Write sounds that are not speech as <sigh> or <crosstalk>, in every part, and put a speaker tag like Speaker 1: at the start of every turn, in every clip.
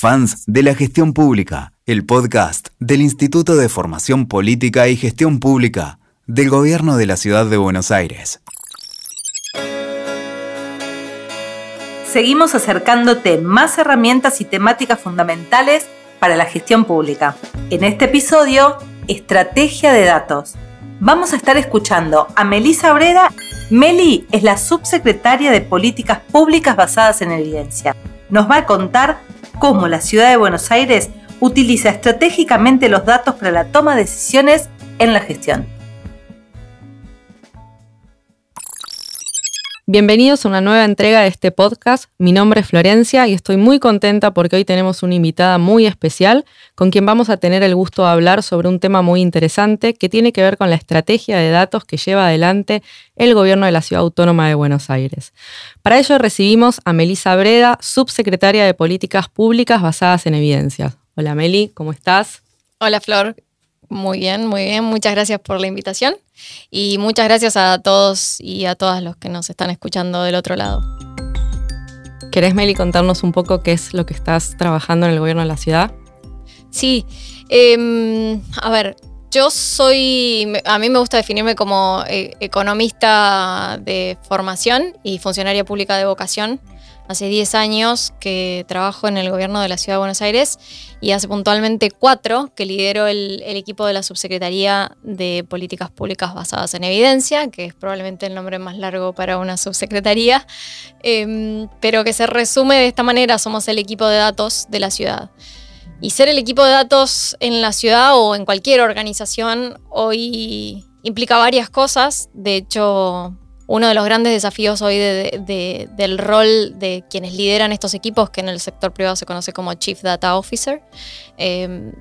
Speaker 1: Fans de la Gestión Pública, el podcast del Instituto de Formación Política y Gestión Pública del Gobierno de la Ciudad de Buenos Aires.
Speaker 2: Seguimos acercándote más herramientas y temáticas fundamentales para la gestión pública. En este episodio, Estrategia de Datos. Vamos a estar escuchando a Melisa Breda. Meli es la subsecretaria de Políticas Públicas basadas en evidencia. Nos va a contar cómo la ciudad de Buenos Aires utiliza estratégicamente los datos para la toma de decisiones en la gestión.
Speaker 3: Bienvenidos a una nueva entrega de este podcast. Mi nombre es Florencia y estoy muy contenta porque hoy tenemos una invitada muy especial con quien vamos a tener el gusto de hablar sobre un tema muy interesante que tiene que ver con la estrategia de datos que lleva adelante el gobierno de la Ciudad Autónoma de Buenos Aires. Para ello recibimos a Melisa Breda, subsecretaria de Políticas Públicas basadas en evidencias. Hola Meli, ¿cómo estás?
Speaker 4: Hola Flor, muy bien, muy bien. Muchas gracias por la invitación y muchas gracias a todos y a todas los que nos están escuchando del otro lado.
Speaker 3: ¿Querés, Meli, contarnos un poco qué es lo que estás trabajando en el gobierno de la ciudad?
Speaker 4: Sí, em, a ver, yo soy, a mí me gusta definirme como eh, economista de formación y funcionaria pública de vocación hace 10 años que trabajo en el gobierno de la Ciudad de Buenos Aires y hace puntualmente 4 que lidero el, equipo de la Subsecretaría de Políticas Públicas Basadas en Evidencia, que es probablemente el nombre más largo para una subsecretaría, em, pero que se resume de esta manera, somos el equipo de datos de la ciudad. Y ser el equipo de datos en la ciudad o en cualquier organización hoy implica varias cosas. De hecho, uno de los grandes desafíos hoy del rol de quienes lideran estos equipos, que en el sector privado se conoce como Chief Data Officer, em,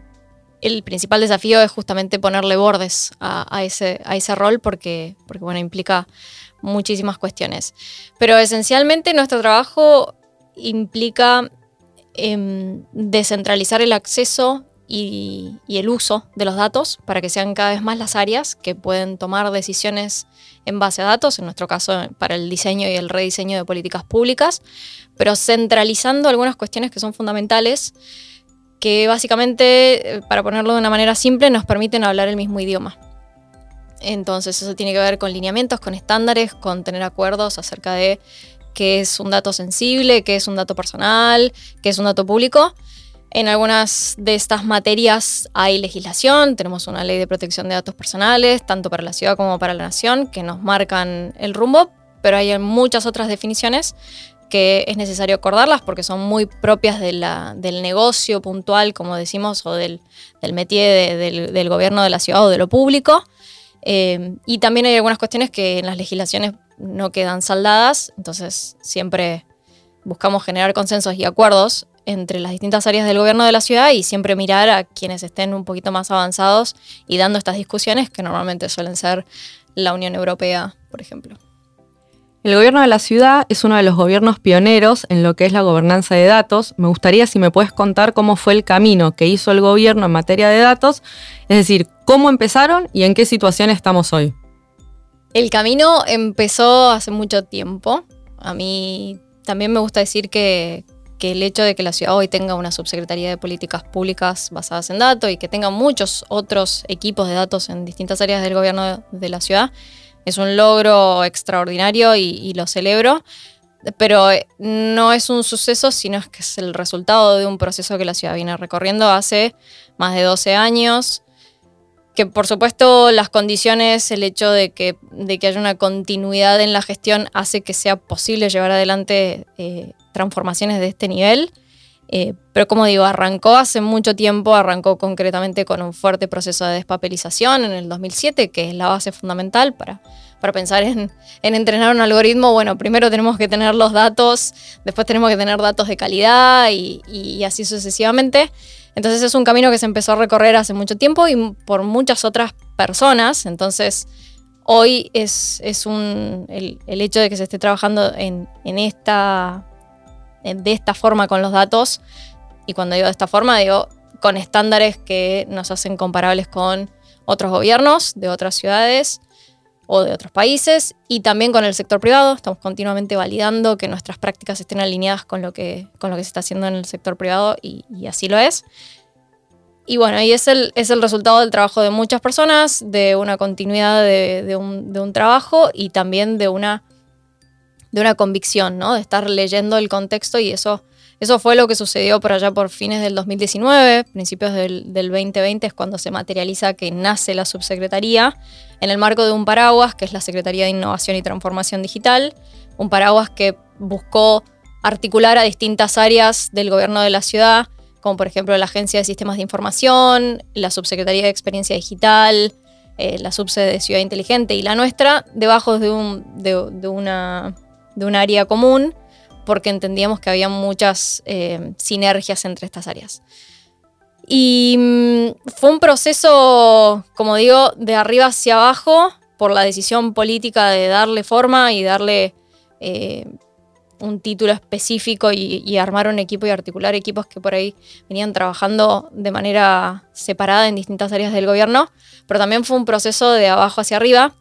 Speaker 4: el principal desafío es justamente ponerle bordes a, ese, rol porque, porque bueno, implica muchísimas cuestiones. Pero esencialmente nuestro trabajo implica em, descentralizar el acceso y, el uso de los datos para que sean cada vez más las áreas que pueden tomar decisiones en base a datos, en nuestro caso para el diseño y el rediseño de políticas públicas, pero centralizando algunas cuestiones que son fundamentales, que básicamente, eh, para ponerlo de una manera simple, nos permiten hablar el mismo idioma. Entonces eso tiene que ver con lineamientos, con estándares, con tener acuerdos acerca de qué es un dato sensible, qué es un dato personal, qué es un dato público en algunas de estas materias hay legislación, tenemos una ley de protección de datos personales, tanto para la ciudad como para la nación, que nos marcan el rumbo, pero hay muchas otras definiciones que es necesario acordarlas porque son muy propias del negocio puntual, como decimos, o del, del métier del, gobierno de la ciudad o de lo público. Eh, y también hay algunas cuestiones que en las legislaciones no quedan saldadas, entonces siempre buscamos generar consensos y acuerdos entre las distintas áreas del gobierno de la ciudad y siempre mirar a quienes estén un poquito más avanzados y dando estas discusiones que normalmente suelen ser la Unión Europea, por ejemplo.
Speaker 3: El gobierno de la ciudad es uno de los gobiernos pioneros en lo que es la gobernanza de datos. Me gustaría si me puedes contar cómo fue el camino que hizo el gobierno en materia de datos, es decir, cómo empezaron y en qué situación estamos hoy.
Speaker 4: El camino empezó hace mucho tiempo. A mí también me gusta decir que, que el hecho de que la ciudad hoy tenga una subsecretaría de políticas públicas basadas en datos y que tenga muchos otros equipos de datos en distintas áreas del gobierno de la ciudad es un logro extraordinario y, lo celebro. Pero eh, no es un suceso, sino que es el resultado de un proceso que la ciudad viene recorriendo hace más de 12 años que por supuesto las condiciones, el hecho de que, de que haya una continuidad en la gestión hace que sea posible llevar adelante eh, transformaciones de este nivel. Eh, pero como digo, arrancó hace mucho tiempo, arrancó concretamente con un fuerte proceso de despapelización en el 2007, que es la base fundamental para, para pensar en, entrenar un algoritmo. Bueno, primero tenemos que tener los datos, después tenemos que tener datos de calidad y, y así sucesivamente. Entonces es un camino que se empezó a recorrer hace mucho tiempo y por muchas otras personas. Entonces hoy es, es un, el, hecho de que se esté trabajando en, en esta de esta forma con los datos. Y cuando digo de esta forma, digo con estándares que nos hacen comparables con otros gobiernos de otras ciudades, o de otros países y también con el sector privado. Estamos continuamente validando que nuestras prácticas estén alineadas con lo que, con lo que se está haciendo en el sector privado y, así lo es. Y bueno, y es el, es el resultado del trabajo de muchas personas, de una continuidad de, un, trabajo y también de una, de una convicción, ¿no? de estar leyendo el contexto y eso eso fue lo que sucedió por allá por fines del 2019, principios del, 2020 es cuando se materializa que nace la subsecretaría en el marco de un paraguas, que es la Secretaría de Innovación y Transformación Digital, un paraguas que buscó articular a distintas áreas del gobierno de la ciudad, como por ejemplo la Agencia de Sistemas de Información, la Subsecretaría de Experiencia Digital, eh, la Subsede de Ciudad Inteligente y la nuestra, debajo de un, de una, de un área común porque entendíamos que había muchas eh, sinergias entre estas áreas. Y mm, fue un proceso, como digo, de arriba hacia abajo, por la decisión política de darle forma y darle eh, un título específico y, armar un equipo y articular equipos que por ahí venían trabajando de manera separada en distintas áreas del gobierno, pero también fue un proceso de abajo hacia arriba,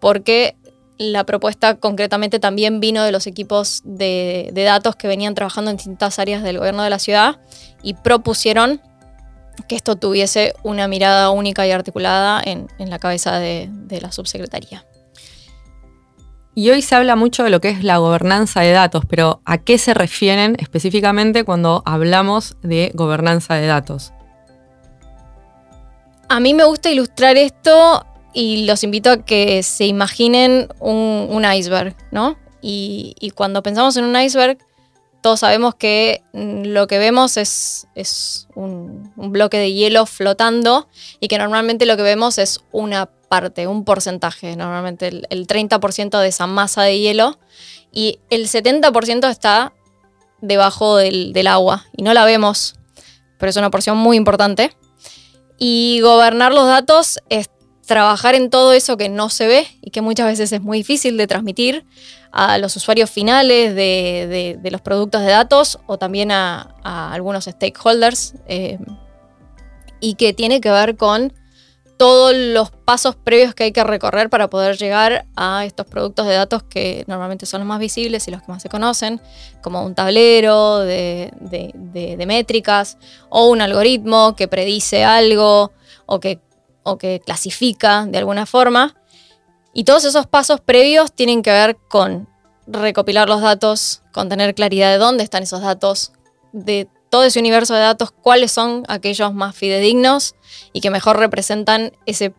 Speaker 4: porque la propuesta concretamente también vino de los equipos de, datos que venían trabajando en distintas áreas del gobierno de la ciudad y propusieron que esto tuviese una mirada única y articulada en, la cabeza de, la subsecretaría.
Speaker 3: Y hoy se habla mucho de lo que es la gobernanza de datos, pero ¿a qué se refieren específicamente cuando hablamos de gobernanza de datos?
Speaker 4: A mí me gusta ilustrar esto y los invito a que se imaginen un, iceberg, ¿no? Y, cuando pensamos en un iceberg, todos sabemos que mm, lo que vemos es, un, bloque de hielo flotando y que normalmente lo que vemos es una parte, un porcentaje, normalmente el, 30% de esa masa de hielo y el 70% está debajo del, del agua y no la vemos, pero es una porción muy importante. Y gobernar los datos es trabajar en todo eso que no se ve y que muchas veces es muy difícil de transmitir a los usuarios finales de, los productos de datos o también a, algunos stakeholders eh, y que tiene que ver con todos los pasos previos que hay que recorrer para poder llegar a estos productos de datos que normalmente son los más visibles y los que más se conocen, como un tablero de, métricas o un algoritmo que predice algo o que clasifica de alguna forma. Y todos esos pasos previos tienen que ver con recopilar los datos, con tener claridad de dónde están esos datos, de todo ese universo de datos, cuáles son aquellos más fidedignos y que mejor representan ese,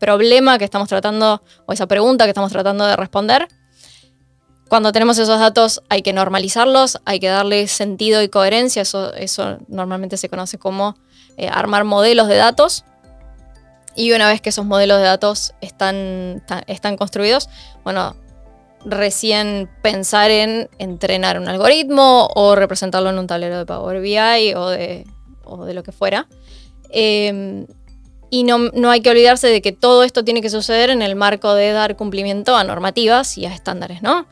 Speaker 4: problema que estamos tratando o esa pregunta que estamos tratando de responder. Cuando tenemos esos datos hay que normalizarlos, hay que darle sentido y coherencia, eso, eso normalmente se conoce como eh, armar modelos de datos y una vez que esos modelos de datos están, están construidos, bueno, recién pensar en entrenar un algoritmo o representarlo en un tablero de Power BI o de, de lo que fuera. Em, y no, no, hay que olvidarse de que todo esto tiene que suceder en el marco de dar cumplimiento a normativas y a estándares, ¿no?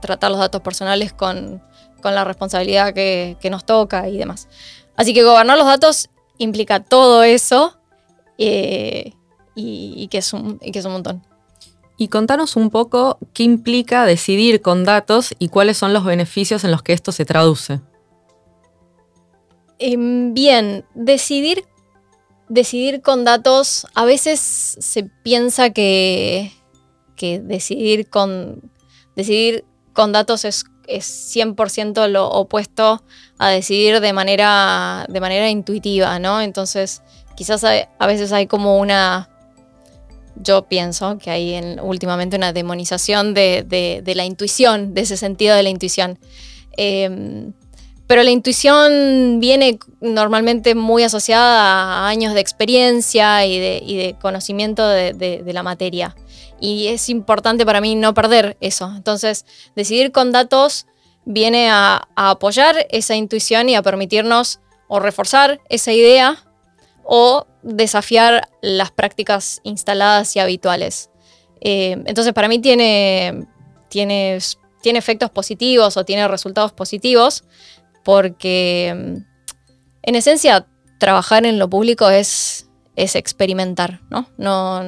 Speaker 4: tratar los datos personales con, con la responsabilidad que, que, nos toca y demás. Así que gobernar los datos implica todo eso eh, y, que es un, que es un montón.
Speaker 3: Y contanos un poco qué implica decidir con datos y cuáles son los beneficios en los que esto se traduce.
Speaker 4: Em, bien, decidir, decidir con datos, a veces se piensa que, que decidir, con, decidir con datos es, es 100% lo opuesto a decidir de manera, de manera intuitiva, ¿no? Entonces, quizás a veces hay como una, yo pienso que hay en, últimamente una demonización de, la intuición, de ese sentido de la intuición. Em, pero la intuición viene normalmente muy asociada a años de experiencia y de, conocimiento de, la materia. Y es importante para mí no perder eso. Entonces, decidir con datos viene a apoyar esa intuición y a permitirnos o reforzar esa idea o desafiar las prácticas instaladas y habituales. Eh, entonces, para mí tiene, tiene, tiene efectos positivos o tiene resultados positivos porque, mm, en esencia, trabajar en lo público es, es experimentar, ¿no? No,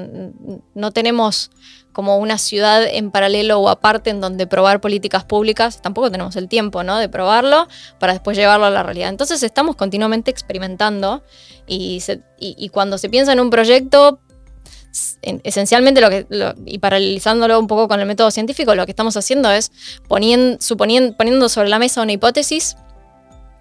Speaker 4: no tenemos como una ciudad en paralelo o aparte en donde probar políticas públicas, tampoco tenemos el tiempo ¿no? de probarlo para después llevarlo a la realidad. Entonces estamos continuamente experimentando y, y, cuando se piensa en un proyecto, esencialmente lo que, y paralizándolo un poco con el método científico, lo que estamos haciendo es poniendo, suponiendo, poniendo sobre la mesa una hipótesis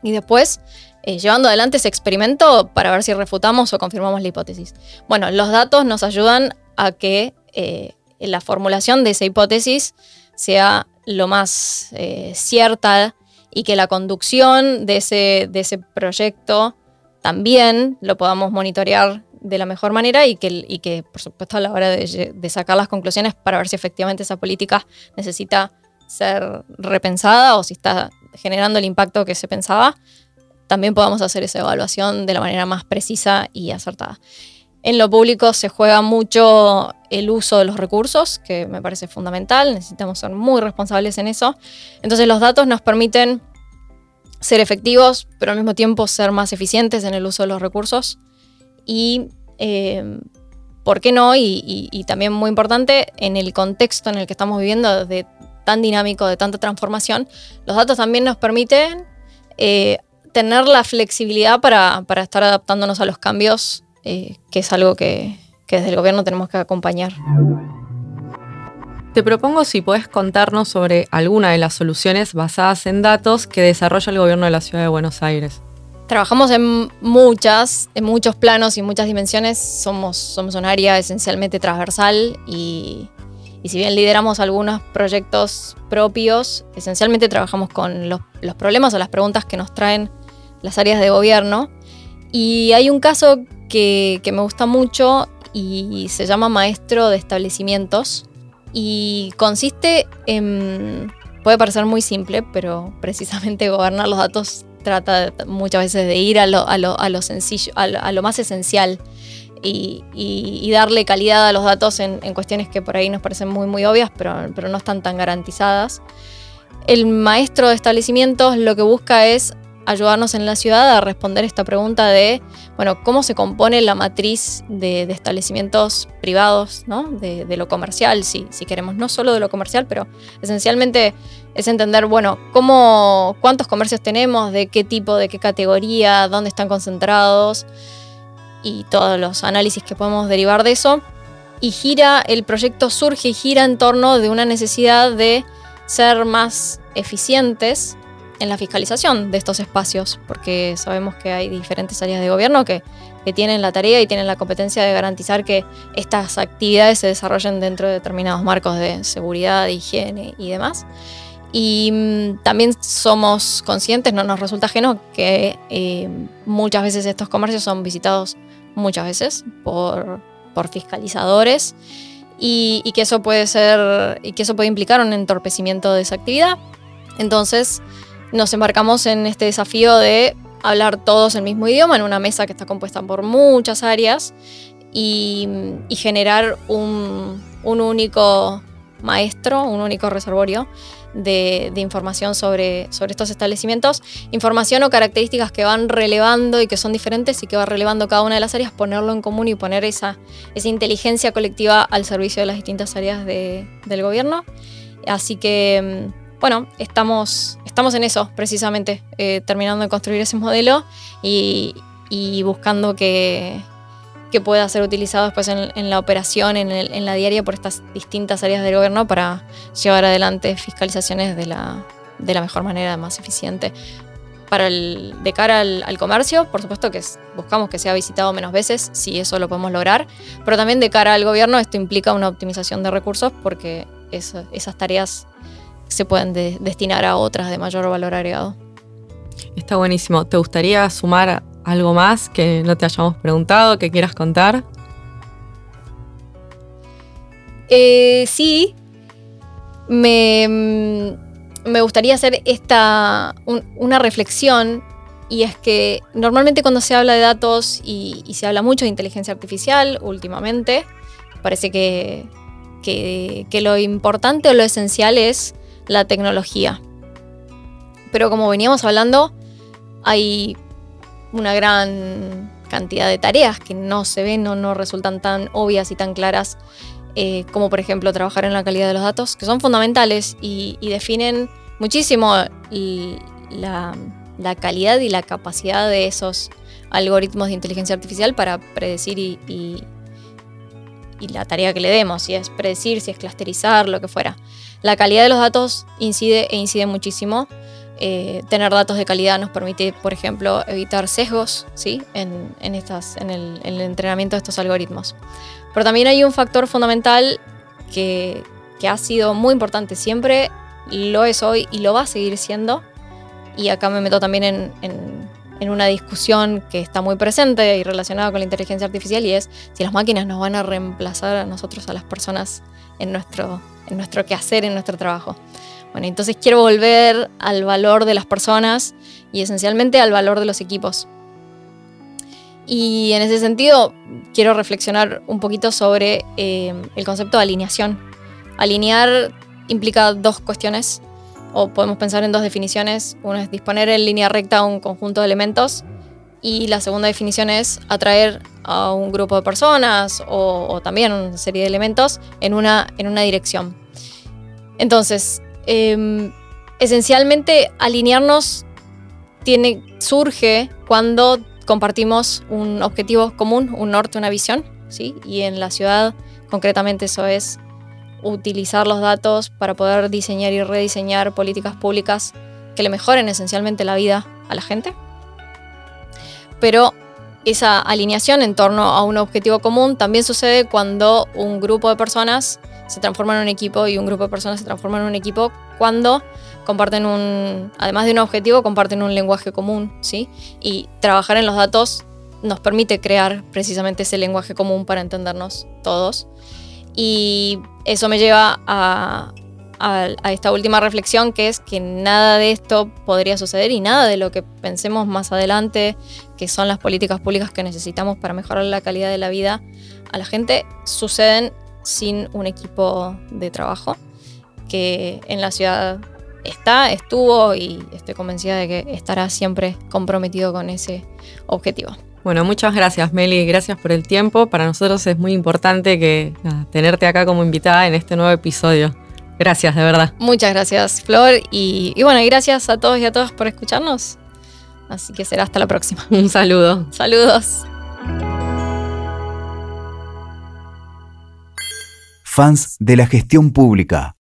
Speaker 4: y después eh, llevando adelante ese experimento para ver si refutamos o confirmamos la hipótesis. Bueno, los datos nos ayudan a que eh, la formulación de esa hipótesis sea lo más eh, cierta y que la conducción de ese, de ese proyecto también lo podamos monitorear de la mejor manera y que, y que por supuesto, a la hora de, sacar las conclusiones para ver si efectivamente esa política necesita ser repensada o si está generando el impacto que se pensaba, también podamos hacer esa evaluación de la manera más precisa y acertada. En lo público se juega mucho el uso de los recursos, que me parece fundamental, necesitamos ser muy responsables en eso. Entonces los datos nos permiten ser efectivos, pero al mismo tiempo ser más eficientes en el uso de los recursos. Y, eh, ¿por qué no? Y, también muy importante, en el contexto en el que estamos viviendo, de tan dinámico, de tanta transformación, los datos también nos permiten eh, tener la flexibilidad para, estar adaptándonos a los cambios, eh, que es algo que, que desde el gobierno tenemos que acompañar.
Speaker 3: Te propongo si puedes contarnos sobre alguna de las soluciones basadas en datos que desarrolla el gobierno de la ciudad de Buenos Aires.
Speaker 4: Trabajamos en muchas, en muchos planos y muchas dimensiones. Somos, somos un área esencialmente transversal y, si bien lideramos algunos proyectos propios, esencialmente trabajamos con los, problemas o las preguntas que nos traen las áreas de gobierno. Y hay un caso que, me gusta mucho y se llama maestro de establecimientos y consiste en, puede parecer muy simple, pero precisamente <laughs> gobernar los datos trata muchas veces de ir a lo, a a lo sencillo, a lo, más esencial y, y, darle calidad a los datos en, en, cuestiones que por ahí nos parecen muy, muy obvias, pero, pero no están tan garantizadas. El maestro de establecimientos lo que busca es ayudarnos en la ciudad a responder esta pregunta de, bueno, cómo se compone la matriz de, establecimientos privados, ¿no? De, lo comercial, si, si, queremos, no solo de lo comercial, pero esencialmente es entender, bueno, cómo, cuántos comercios tenemos, de qué tipo, de qué categoría, dónde están concentrados y todos los análisis que podemos derivar de eso. Y gira, el proyecto surge y gira en torno de una necesidad de ser más eficientes en la fiscalización de estos espacios, porque sabemos que hay diferentes áreas de gobierno que, tienen la tarea y tienen la competencia de garantizar que estas actividades se desarrollen dentro de determinados marcos de seguridad, higiene y demás. Y mm, también somos conscientes, no nos resulta ajeno, que eh, muchas veces estos comercios son visitados muchas veces por, por fiscalizadores y, y, que eso puede ser y que eso puede implicar un entorpecimiento de esa actividad. Entonces, nos embarcamos en este desafío de hablar todos el mismo idioma en una mesa que está compuesta por muchas áreas y, generar un, único maestro, un único reservorio de, información sobre, estos establecimientos, información o características que van relevando y que son diferentes y que va relevando cada una de las áreas, ponerlo en común y poner esa, esa inteligencia colectiva al servicio de las distintas áreas del gobierno. Así que mm, bueno, estamos, estamos en eso precisamente, eh, terminando de construir ese modelo y, buscando que, pueda ser utilizado después en, la operación, en, la diaria por estas distintas áreas del gobierno para llevar adelante fiscalizaciones de la, mejor manera, más eficiente. Para el, de cara al, comercio, por supuesto que buscamos que sea visitado menos veces, si eso lo podemos lograr, pero también de cara al gobierno esto implica una optimización de recursos porque esas tareas se pueden destinar a otras de mayor valor agregado.
Speaker 3: Está buenísimo. ¿Te gustaría sumar algo más que no te hayamos preguntado, que quieras contar?
Speaker 4: Eh, sí, me, mm, me, gustaría hacer esta, una reflexión y es que normalmente cuando se habla de datos y, se habla mucho de inteligencia artificial últimamente, parece que, que lo importante o lo esencial es la tecnología. Pero como veníamos hablando, hay una gran cantidad de tareas que no se ven o no resultan tan obvias y tan claras eh, como por ejemplo trabajar en la calidad de los datos, que son fundamentales y, definen muchísimo la, calidad y la capacidad de esos algoritmos de inteligencia artificial para predecir y, la tarea que le demos, si es predecir, si es clusterizar, lo que fuera. La calidad de los datos incide e incide muchísimo. Eh, tener datos de calidad nos permite, por ejemplo, evitar sesgos ¿sí? en, estas, en el, entrenamiento de estos algoritmos. Pero también hay un factor fundamental que, ha sido muy importante siempre, lo es hoy y lo va a seguir siendo. Y acá me meto también en, una discusión que está muy presente y relacionada con la inteligencia artificial y es si las máquinas nos van a reemplazar a nosotros, a las personas, en nuestro, en nuestro quehacer, en nuestro trabajo. Bueno, entonces quiero volver al valor de las personas y esencialmente al valor de los equipos. Y en ese sentido quiero reflexionar un poquito sobre eh, el concepto de alineación. Alinear implica dos cuestiones, o podemos pensar en dos definiciones. Una es disponer en línea recta un conjunto de elementos y la segunda definición es atraer a un grupo de personas o, también una serie de elementos en una, en una dirección. Entonces, Em, esencialmente alinearnos tiene, surge cuando compartimos un objetivo común, un norte, una visión, ¿sí? Y en la ciudad, concretamente, eso es utilizar los datos para poder diseñar y rediseñar políticas públicas que le mejoren esencialmente la vida a la gente. Pero esa alineación en torno a un objetivo común también sucede cuando un grupo de personas se transforman en un equipo y un grupo de personas se transforman en un equipo cuando comparten un, además de un objetivo, comparten un lenguaje común, ¿sí? Y trabajar en los datos nos permite crear precisamente ese lenguaje común para entendernos todos. Y eso me lleva a, esta última reflexión, que es que nada de esto podría suceder y nada de lo que pensemos más adelante, que son las políticas públicas que necesitamos para mejorar la calidad de la vida a la gente, suceden sin un equipo de trabajo que en la ciudad está, estuvo y estoy convencida de que estará siempre comprometido con ese objetivo.
Speaker 3: Bueno, muchas gracias Meli, gracias por el tiempo. Para nosotros es muy importante que tenerte acá como invitada en este nuevo episodio. Gracias, de verdad.
Speaker 4: Muchas gracias, Flor. Y, y bueno, gracias a todos y a todas por escucharnos. Así que será hasta la próxima. <laughs>
Speaker 3: Un saludo.
Speaker 4: Saludos.
Speaker 1: fans de la gestión pública.